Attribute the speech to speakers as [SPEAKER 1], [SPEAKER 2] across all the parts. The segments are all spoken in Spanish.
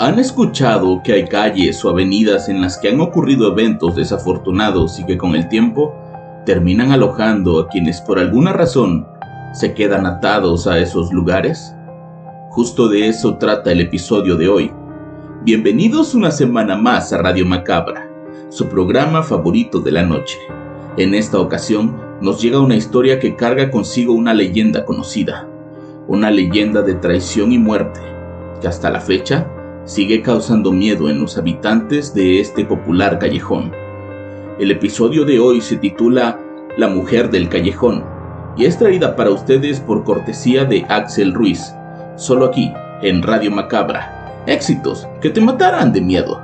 [SPEAKER 1] ¿Han escuchado que hay calles o avenidas en las que han ocurrido eventos desafortunados y que con el tiempo terminan alojando a quienes por alguna razón se quedan atados a esos lugares? Justo de eso trata el episodio de hoy. Bienvenidos una semana más a Radio Macabra, su programa favorito de la noche. En esta ocasión nos llega una historia que carga consigo una leyenda conocida, una leyenda de traición y muerte, que hasta la fecha sigue causando miedo en los habitantes de este popular callejón. El episodio de hoy se titula La mujer del callejón y es traída para ustedes por cortesía de Axel Ruiz, solo aquí, en Radio Macabra. Éxitos que te matarán de miedo.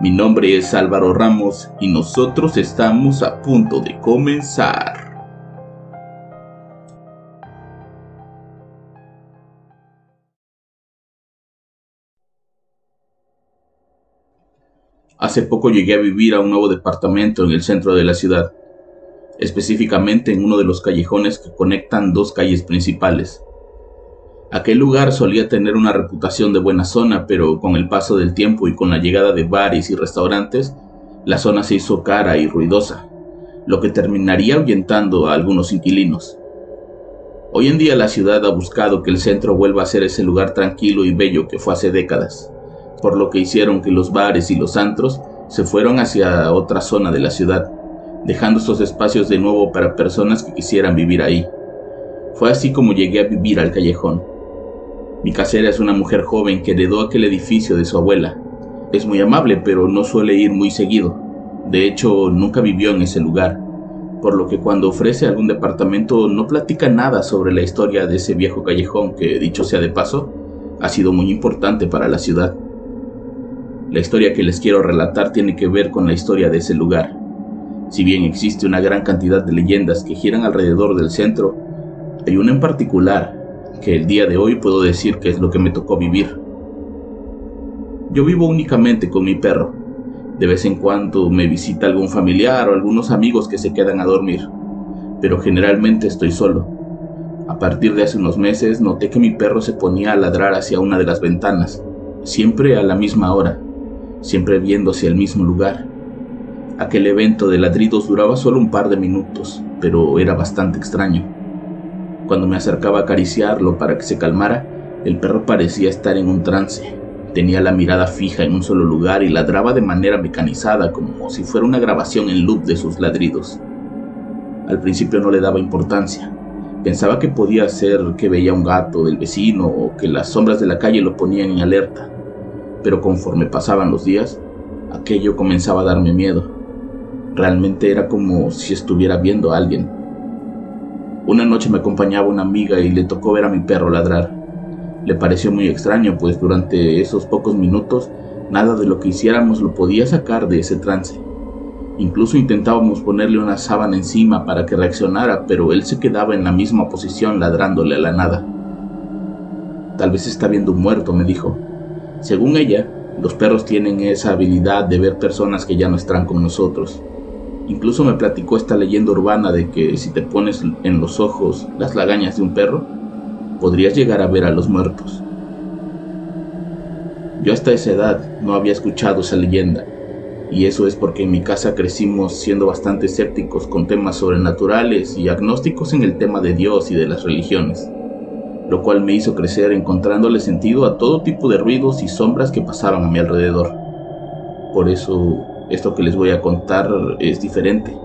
[SPEAKER 1] Mi nombre es Álvaro Ramos y nosotros estamos a punto de comenzar. Hace poco llegué a vivir a un nuevo departamento en el centro de la ciudad, específicamente en uno de los callejones que conectan dos calles principales. Aquel lugar solía tener una reputación de buena zona, pero con el paso del tiempo y con la llegada de bares y restaurantes, la zona se hizo cara y ruidosa, lo que terminaría ahuyentando a algunos inquilinos. Hoy en día la ciudad ha buscado que el centro vuelva a ser ese lugar tranquilo y bello que fue hace décadas por lo que hicieron que los bares y los antros se fueron hacia otra zona de la ciudad, dejando estos espacios de nuevo para personas que quisieran vivir ahí. Fue así como llegué a vivir al callejón. Mi casera es una mujer joven que heredó aquel edificio de su abuela. Es muy amable, pero no suele ir muy seguido. De hecho, nunca vivió en ese lugar, por lo que cuando ofrece algún departamento no platica nada sobre la historia de ese viejo callejón que, dicho sea de paso, ha sido muy importante para la ciudad. La historia que les quiero relatar tiene que ver con la historia de ese lugar. Si bien existe una gran cantidad de leyendas que giran alrededor del centro, hay una en particular que el día de hoy puedo decir que es lo que me tocó vivir. Yo vivo únicamente con mi perro. De vez en cuando me visita algún familiar o algunos amigos que se quedan a dormir, pero generalmente estoy solo. A partir de hace unos meses noté que mi perro se ponía a ladrar hacia una de las ventanas, siempre a la misma hora siempre viendo hacia el mismo lugar. Aquel evento de ladridos duraba solo un par de minutos, pero era bastante extraño. Cuando me acercaba a acariciarlo para que se calmara, el perro parecía estar en un trance. Tenía la mirada fija en un solo lugar y ladraba de manera mecanizada, como si fuera una grabación en loop de sus ladridos. Al principio no le daba importancia. Pensaba que podía ser que veía un gato del vecino o que las sombras de la calle lo ponían en alerta pero conforme pasaban los días, aquello comenzaba a darme miedo. Realmente era como si estuviera viendo a alguien. Una noche me acompañaba una amiga y le tocó ver a mi perro ladrar. Le pareció muy extraño, pues durante esos pocos minutos nada de lo que hiciéramos lo podía sacar de ese trance. Incluso intentábamos ponerle una sábana encima para que reaccionara, pero él se quedaba en la misma posición ladrándole a la nada. Tal vez está viendo un muerto, me dijo. Según ella, los perros tienen esa habilidad de ver personas que ya no están con nosotros. Incluso me platicó esta leyenda urbana de que si te pones en los ojos las lagañas de un perro, podrías llegar a ver a los muertos. Yo hasta esa edad no había escuchado esa leyenda, y eso es porque en mi casa crecimos siendo bastante escépticos con temas sobrenaturales y agnósticos en el tema de Dios y de las religiones lo cual me hizo crecer encontrándole sentido a todo tipo de ruidos y sombras que pasaban a mi alrededor. Por eso esto que les voy a contar es diferente.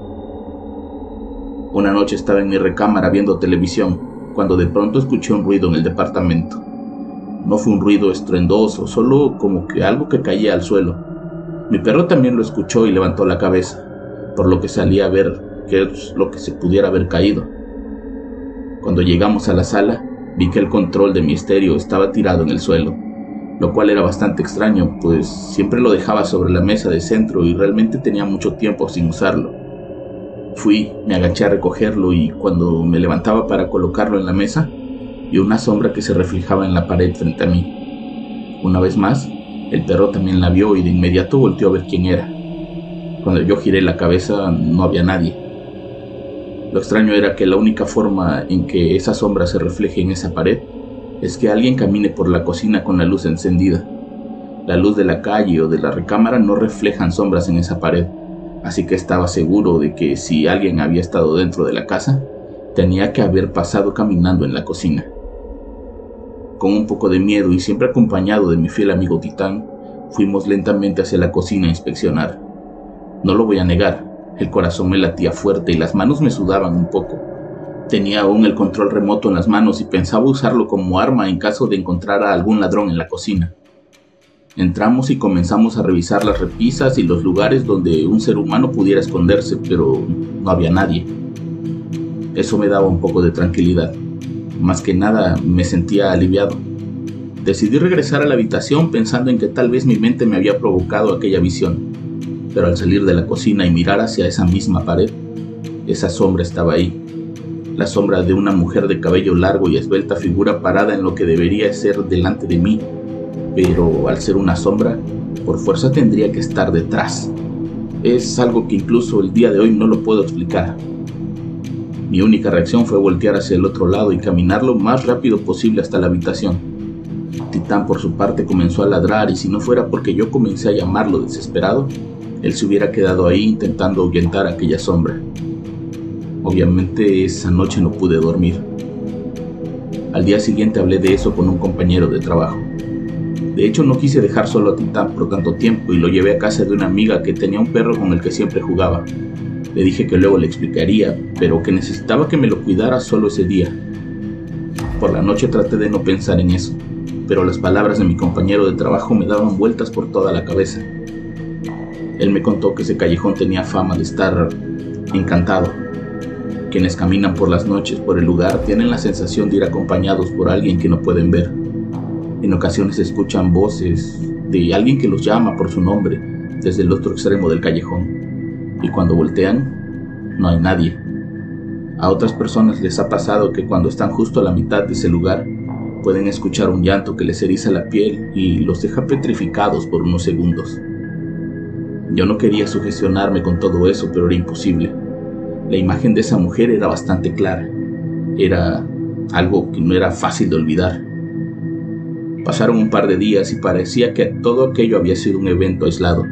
[SPEAKER 1] Una noche estaba en mi recámara viendo televisión cuando de pronto escuché un ruido en el departamento. No fue un ruido estruendoso, solo como que algo que caía al suelo. Mi perro también lo escuchó y levantó la cabeza, por lo que salí a ver qué es lo que se pudiera haber caído. Cuando llegamos a la sala, vi que el control de mi estéreo estaba tirado en el suelo, lo cual era bastante extraño, pues siempre lo dejaba sobre la mesa de centro y realmente tenía mucho tiempo sin usarlo. Fui, me agaché a recogerlo y cuando me levantaba para colocarlo en la mesa, vi una sombra que se reflejaba en la pared frente a mí. Una vez más, el perro también la vio y de inmediato volteó a ver quién era. Cuando yo giré la cabeza no había nadie. Lo extraño era que la única forma en que esa sombra se refleje en esa pared es que alguien camine por la cocina con la luz encendida. La luz de la calle o de la recámara no reflejan sombras en esa pared, así que estaba seguro de que si alguien había estado dentro de la casa, tenía que haber pasado caminando en la cocina. Con un poco de miedo y siempre acompañado de mi fiel amigo Titán, fuimos lentamente hacia la cocina a inspeccionar. No lo voy a negar, el corazón me latía fuerte y las manos me sudaban un poco. Tenía aún el control remoto en las manos y pensaba usarlo como arma en caso de encontrar a algún ladrón en la cocina. Entramos y comenzamos a revisar las repisas y los lugares donde un ser humano pudiera esconderse, pero no había nadie. Eso me daba un poco de tranquilidad. Más que nada me sentía aliviado. Decidí regresar a la habitación pensando en que tal vez mi mente me había provocado aquella visión pero al salir de la cocina y mirar hacia esa misma pared, esa sombra estaba ahí. La sombra de una mujer de cabello largo y esbelta figura parada en lo que debería ser delante de mí, pero al ser una sombra, por fuerza tendría que estar detrás. Es algo que incluso el día de hoy no lo puedo explicar. Mi única reacción fue voltear hacia el otro lado y caminar lo más rápido posible hasta la habitación. Titán por su parte comenzó a ladrar y si no fuera porque yo comencé a llamarlo desesperado, él se hubiera quedado ahí intentando ahuyentar aquella sombra. Obviamente esa noche no pude dormir. Al día siguiente hablé de eso con un compañero de trabajo. De hecho no quise dejar solo a Titán por tanto tiempo y lo llevé a casa de una amiga que tenía un perro con el que siempre jugaba. Le dije que luego le explicaría, pero que necesitaba que me lo cuidara solo ese día. Por la noche traté de no pensar en eso, pero las palabras de mi compañero de trabajo me daban vueltas por toda la cabeza. Él me contó que ese callejón tenía fama de estar encantado. Quienes caminan por las noches por el lugar tienen la sensación de ir acompañados por alguien que no pueden ver. En ocasiones escuchan voces de alguien que los llama por su nombre desde el otro extremo del callejón. Y cuando voltean, no hay nadie. A otras personas les ha pasado que cuando están justo a la mitad de ese lugar, pueden escuchar un llanto que les eriza la piel y los deja petrificados por unos segundos. Yo no quería sugestionarme con todo eso, pero era imposible. La imagen de esa mujer era bastante clara. Era algo que no era fácil de olvidar. Pasaron un par de días y parecía que todo aquello había sido un evento aislado.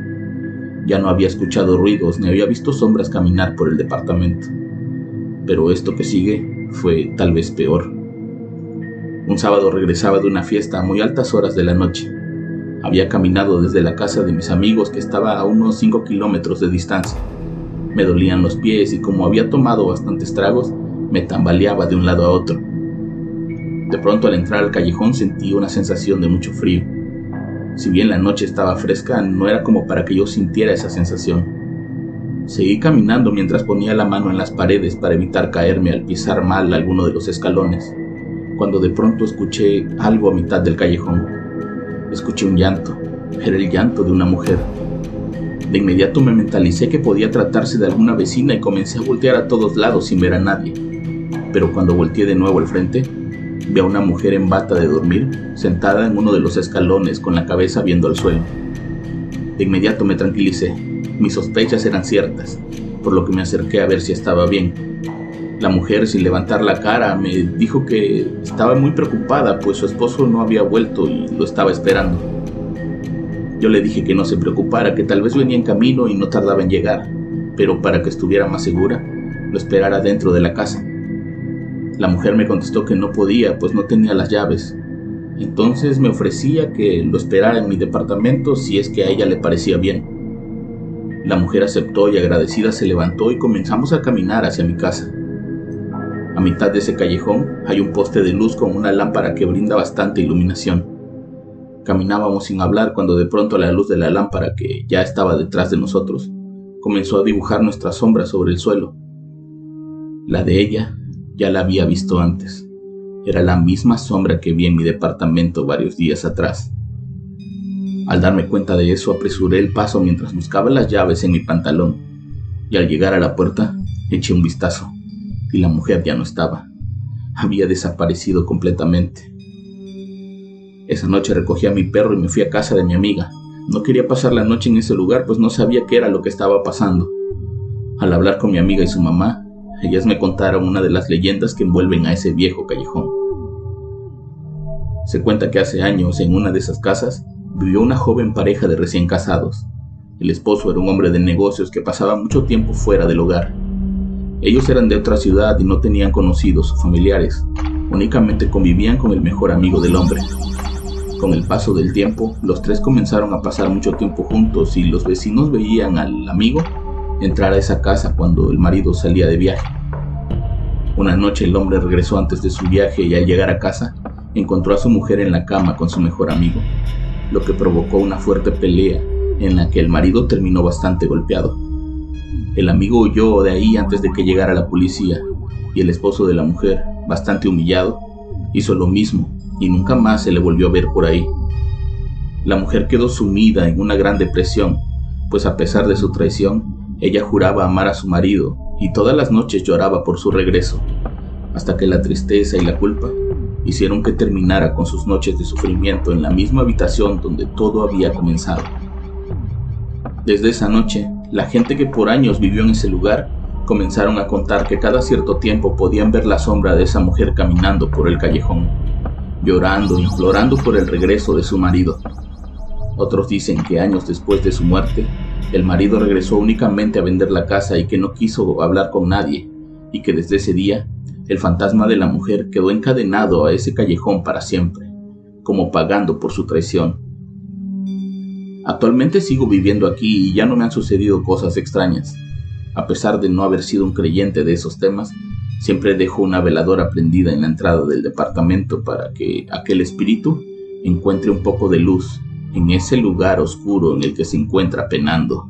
[SPEAKER 1] Ya no había escuchado ruidos ni había visto sombras caminar por el departamento. Pero esto que sigue fue tal vez peor. Un sábado regresaba de una fiesta a muy altas horas de la noche. Había caminado desde la casa de mis amigos que estaba a unos 5 kilómetros de distancia. Me dolían los pies y como había tomado bastantes tragos, me tambaleaba de un lado a otro. De pronto al entrar al callejón sentí una sensación de mucho frío. Si bien la noche estaba fresca, no era como para que yo sintiera esa sensación. Seguí caminando mientras ponía la mano en las paredes para evitar caerme al pisar mal alguno de los escalones, cuando de pronto escuché algo a mitad del callejón. Escuché un llanto. Era el llanto de una mujer. De inmediato me mentalicé que podía tratarse de alguna vecina y comencé a voltear a todos lados sin ver a nadie. Pero cuando volteé de nuevo al frente, vi a una mujer en bata de dormir, sentada en uno de los escalones con la cabeza viendo al suelo. De inmediato me tranquilicé. Mis sospechas eran ciertas, por lo que me acerqué a ver si estaba bien. La mujer, sin levantar la cara, me dijo que estaba muy preocupada, pues su esposo no había vuelto y lo estaba esperando. Yo le dije que no se preocupara, que tal vez venía en camino y no tardaba en llegar, pero para que estuviera más segura, lo esperara dentro de la casa. La mujer me contestó que no podía, pues no tenía las llaves. Entonces me ofrecía que lo esperara en mi departamento si es que a ella le parecía bien. La mujer aceptó y agradecida se levantó y comenzamos a caminar hacia mi casa. A mitad de ese callejón hay un poste de luz con una lámpara que brinda bastante iluminación. Caminábamos sin hablar cuando de pronto la luz de la lámpara que ya estaba detrás de nosotros comenzó a dibujar nuestra sombra sobre el suelo. La de ella ya la había visto antes. Era la misma sombra que vi en mi departamento varios días atrás. Al darme cuenta de eso, apresuré el paso mientras buscaba las llaves en mi pantalón, y al llegar a la puerta, eché un vistazo, y la mujer ya no estaba. Había desaparecido completamente. Esa noche recogí a mi perro y me fui a casa de mi amiga. No quería pasar la noche en ese lugar, pues no sabía qué era lo que estaba pasando. Al hablar con mi amiga y su mamá, ellas me contaron una de las leyendas que envuelven a ese viejo callejón. Se cuenta que hace años en una de esas casas vivió una joven pareja de recién casados. El esposo era un hombre de negocios que pasaba mucho tiempo fuera del hogar. Ellos eran de otra ciudad y no tenían conocidos familiares, únicamente convivían con el mejor amigo del hombre, con el paso del tiempo, los tres comenzaron a pasar mucho tiempo juntos y los vecinos veían al amigo entrar a esa casa cuando el marido salía de viaje. Una noche el hombre regresó antes de su viaje y al llegar a casa encontró a su mujer en la cama con su mejor amigo, lo que provocó una fuerte pelea en la que el marido terminó bastante golpeado. El amigo huyó de ahí antes de que llegara la policía y el esposo de la mujer, bastante humillado, hizo lo mismo y nunca más se le volvió a ver por ahí. La mujer quedó sumida en una gran depresión, pues a pesar de su traición, ella juraba amar a su marido y todas las noches lloraba por su regreso, hasta que la tristeza y la culpa hicieron que terminara con sus noches de sufrimiento en la misma habitación donde todo había comenzado. Desde esa noche, la gente que por años vivió en ese lugar comenzaron a contar que cada cierto tiempo podían ver la sombra de esa mujer caminando por el callejón llorando, implorando por el regreso de su marido. Otros dicen que años después de su muerte, el marido regresó únicamente a vender la casa y que no quiso hablar con nadie, y que desde ese día el fantasma de la mujer quedó encadenado a ese callejón para siempre, como pagando por su traición. Actualmente sigo viviendo aquí y ya no me han sucedido cosas extrañas. A pesar de no haber sido un creyente de esos temas, Siempre dejo una veladora prendida en la entrada del departamento para que aquel espíritu encuentre un poco de luz en ese lugar oscuro en el que se encuentra penando.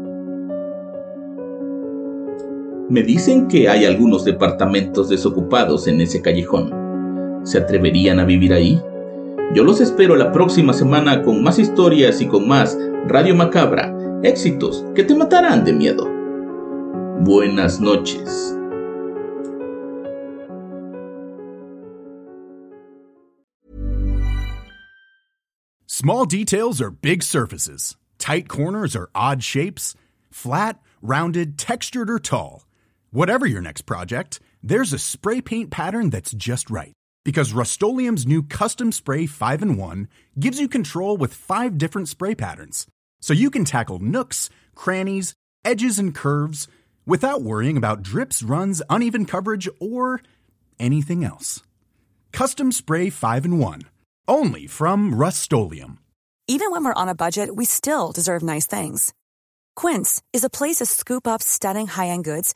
[SPEAKER 1] Me dicen que hay algunos departamentos desocupados en ese callejón. ¿Se atreverían a vivir ahí? Yo los espero la próxima semana con más historias y con más Radio Macabra, éxitos que te matarán de miedo. Buenas noches.
[SPEAKER 2] Small details are big surfaces. Tight corners are odd shapes. Flat, rounded, textured, or tall. Whatever your next project, there's a spray paint pattern that's just right. Because Rust new Custom Spray 5 in 1 gives you control with five different spray patterns. So you can tackle nooks, crannies, edges, and curves without worrying about drips, runs, uneven coverage, or anything else. Custom Spray 5 in 1. Only from Rust
[SPEAKER 3] Even when we're on a budget, we still deserve nice things. Quince is a place to scoop up stunning high end goods